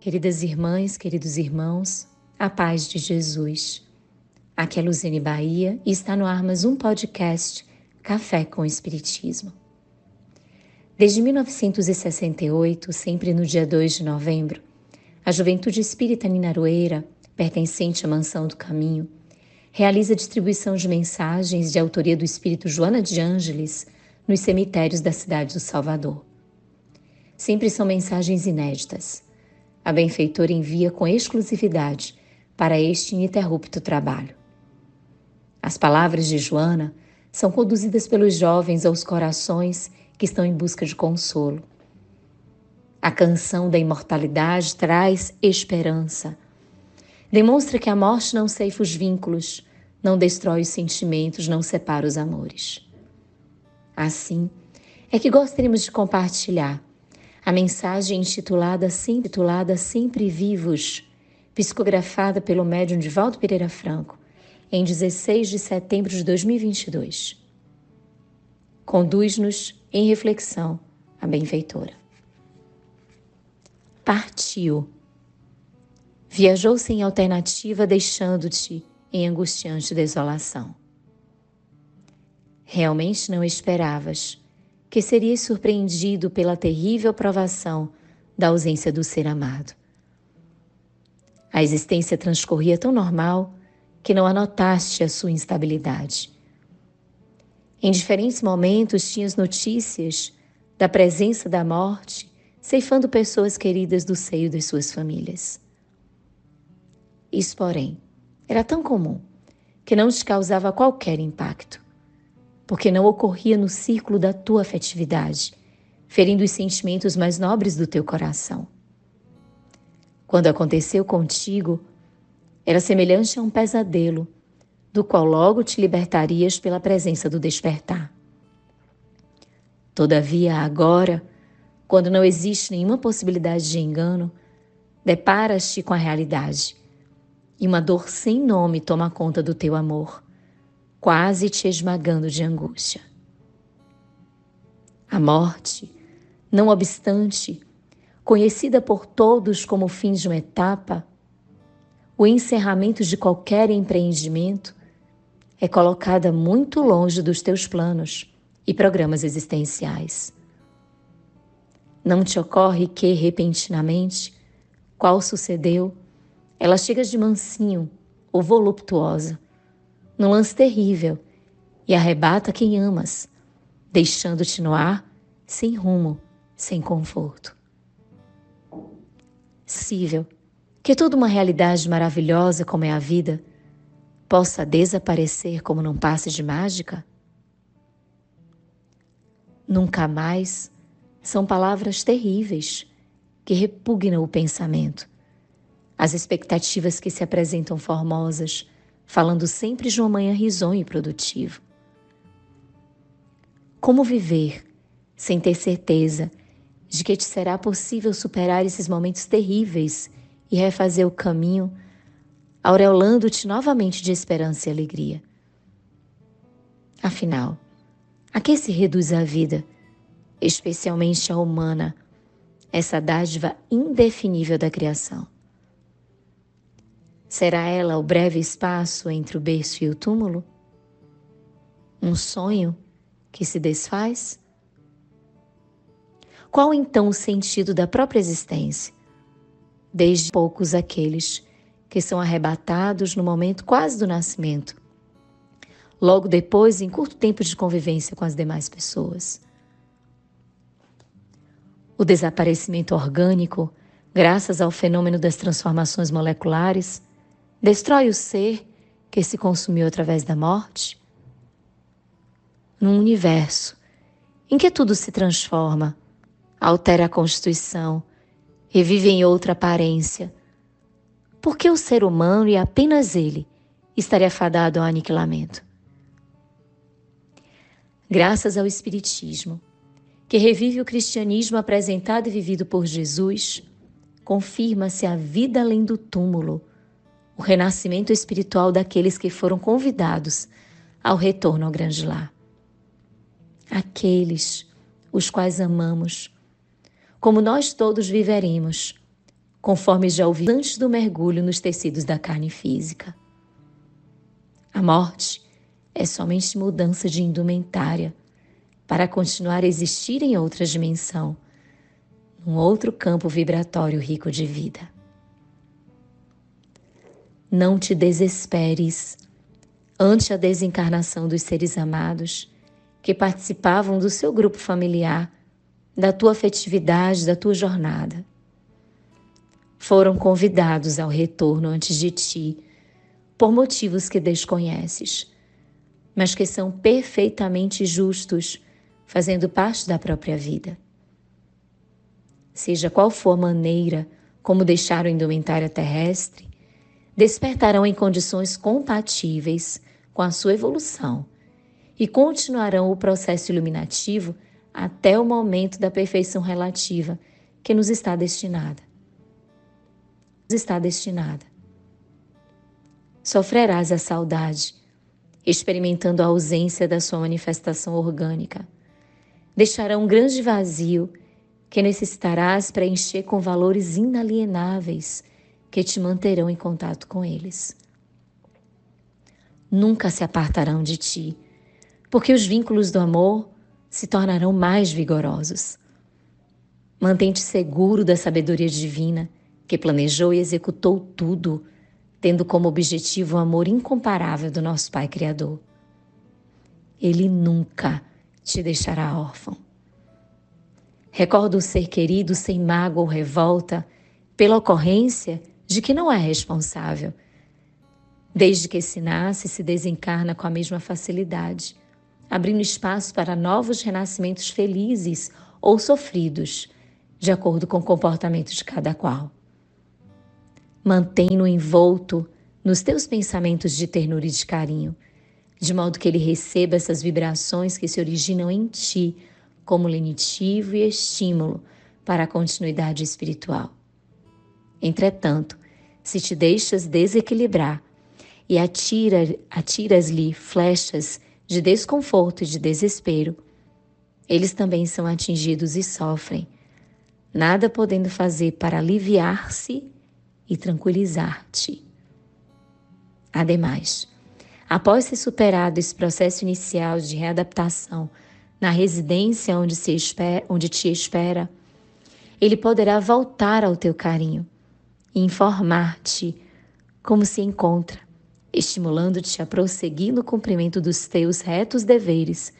Queridas irmãs, queridos irmãos, a paz de Jesus. Aqui é Luzene Bahia e está no ar mais um podcast Café com Espiritismo. Desde 1968, sempre no dia 2 de novembro, a Juventude Espírita Ninaroeira, pertencente à Mansão do Caminho, realiza a distribuição de mensagens de autoria do Espírito Joana de Ângeles nos cemitérios da cidade do Salvador. Sempre são mensagens inéditas a benfeitora envia com exclusividade para este ininterrupto trabalho. As palavras de Joana são conduzidas pelos jovens aos corações que estão em busca de consolo. A canção da imortalidade traz esperança. Demonstra que a morte não ceifa os vínculos, não destrói os sentimentos, não separa os amores. Assim, é que gostaríamos de compartilhar a mensagem intitulada, sempre, intitulada Sempre Vivos, psicografada pelo médium Divaldo Pereira Franco, em 16 de setembro de 2022. Conduz-nos em reflexão a benfeitora. Partiu. Viajou sem alternativa, deixando-te em angustiante desolação. Realmente não esperavas que serias surpreendido pela terrível provação da ausência do ser amado. A existência transcorria tão normal que não anotaste a sua instabilidade. Em diferentes momentos tinhas notícias da presença da morte, ceifando pessoas queridas do seio das suas famílias. Isso, porém, era tão comum que não te causava qualquer impacto porque não ocorria no círculo da tua afetividade, ferindo os sentimentos mais nobres do teu coração. Quando aconteceu contigo, era semelhante a um pesadelo, do qual logo te libertarias pela presença do despertar. Todavia, agora, quando não existe nenhuma possibilidade de engano, deparas-te com a realidade e uma dor sem nome toma conta do teu amor quase te esmagando de angústia. A morte, não obstante, conhecida por todos como o fim de uma etapa, o encerramento de qualquer empreendimento, é colocada muito longe dos teus planos e programas existenciais. Não te ocorre que, repentinamente, qual sucedeu, ela chega de mansinho ou voluptuosa, num lance terrível e arrebata quem amas, deixando-te no ar sem rumo, sem conforto. Possível que toda uma realidade maravilhosa como é a vida possa desaparecer como num passe de mágica? Nunca mais são palavras terríveis que repugnam o pensamento. As expectativas que se apresentam formosas falando sempre de uma manhã risonho e produtivo. Como viver sem ter certeza de que te será possível superar esses momentos terríveis e refazer o caminho, aureolando-te novamente de esperança e alegria? Afinal, a que se reduz a vida, especialmente a humana, essa dádiva indefinível da criação? Será ela o breve espaço entre o berço e o túmulo? Um sonho que se desfaz? Qual então o sentido da própria existência? Desde poucos aqueles que são arrebatados no momento quase do nascimento, logo depois, em curto tempo de convivência com as demais pessoas. O desaparecimento orgânico, graças ao fenômeno das transformações moleculares, destrói o ser que se consumiu através da morte? Num universo em que tudo se transforma, altera a constituição, revive em outra aparência, por que o ser humano e apenas ele estaria fadado ao aniquilamento? Graças ao Espiritismo, que revive o cristianismo apresentado e vivido por Jesus, confirma-se a vida além do túmulo o renascimento espiritual daqueles que foram convidados ao retorno ao grande lar. Aqueles os quais amamos, como nós todos viveremos, conforme já ouvi antes do mergulho nos tecidos da carne física. A morte é somente mudança de indumentária para continuar a existir em outra dimensão, num outro campo vibratório rico de vida. Não te desesperes ante a desencarnação dos seres amados que participavam do seu grupo familiar, da tua afetividade, da tua jornada. Foram convidados ao retorno antes de ti, por motivos que desconheces, mas que são perfeitamente justos, fazendo parte da própria vida. Seja qual for a maneira como deixaram a indumentária terrestre, despertarão em condições compatíveis com a sua evolução e continuarão o processo iluminativo até o momento da perfeição relativa que nos está destinada. Está destinada. Sofrerás a saudade, experimentando a ausência da sua manifestação orgânica. Deixará um grande vazio que necessitarás preencher com valores inalienáveis que te manterão em contato com eles. Nunca se apartarão de ti porque os vínculos do amor se tornarão mais vigorosos. Mantente seguro da sabedoria divina que planejou e executou tudo, tendo como objetivo o amor incomparável do nosso Pai Criador. Ele nunca te deixará órfão. Recorda o ser querido sem mágoa ou revolta pela ocorrência de que não é responsável. Desde que se nasce, se desencarna com a mesma facilidade abrindo espaço para novos renascimentos felizes ou sofridos, de acordo com o comportamento de cada qual. Mantém-no envolto nos teus pensamentos de ternura e de carinho, de modo que ele receba essas vibrações que se originam em ti como lenitivo e estímulo para a continuidade espiritual. Entretanto, se te deixas desequilibrar e atira, atiras-lhe flechas de desconforto e de desespero, eles também são atingidos e sofrem, nada podendo fazer para aliviar-se e tranquilizar-te. Ademais, após ser superado esse processo inicial de readaptação na residência onde, se espera, onde te espera, ele poderá voltar ao teu carinho e informar-te como se encontra estimulando-te a prosseguir no cumprimento dos teus retos deveres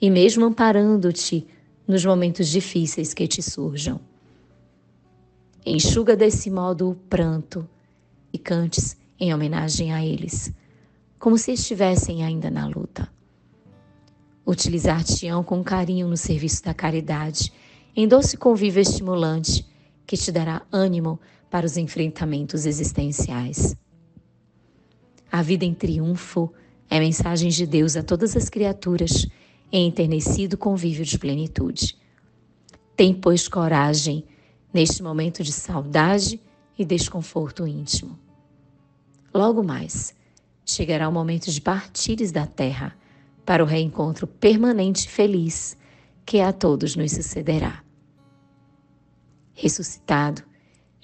e mesmo amparando-te nos momentos difíceis que te surjam. Enxuga desse modo o pranto e cantes em homenagem a eles, como se estivessem ainda na luta. Utilizar-te-ão com carinho no serviço da caridade, em doce convívio estimulante que te dará ânimo para os enfrentamentos existenciais. A vida em triunfo é mensagem de Deus a todas as criaturas em enternecido convívio de plenitude. Tem, pois, coragem neste momento de saudade e desconforto íntimo. Logo mais, chegará o momento de partires da terra para o reencontro permanente e feliz que a todos nos sucederá. Ressuscitado,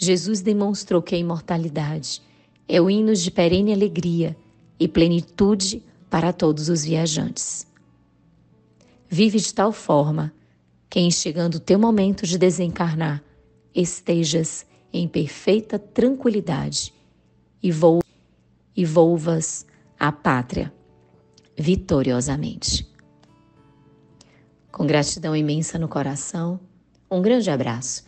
Jesus demonstrou que a imortalidade é o hino de perene alegria e plenitude para todos os viajantes. Vive de tal forma que, em chegando o teu momento de desencarnar, estejas em perfeita tranquilidade e, vo e volvas à pátria vitoriosamente. Com gratidão imensa no coração, um grande abraço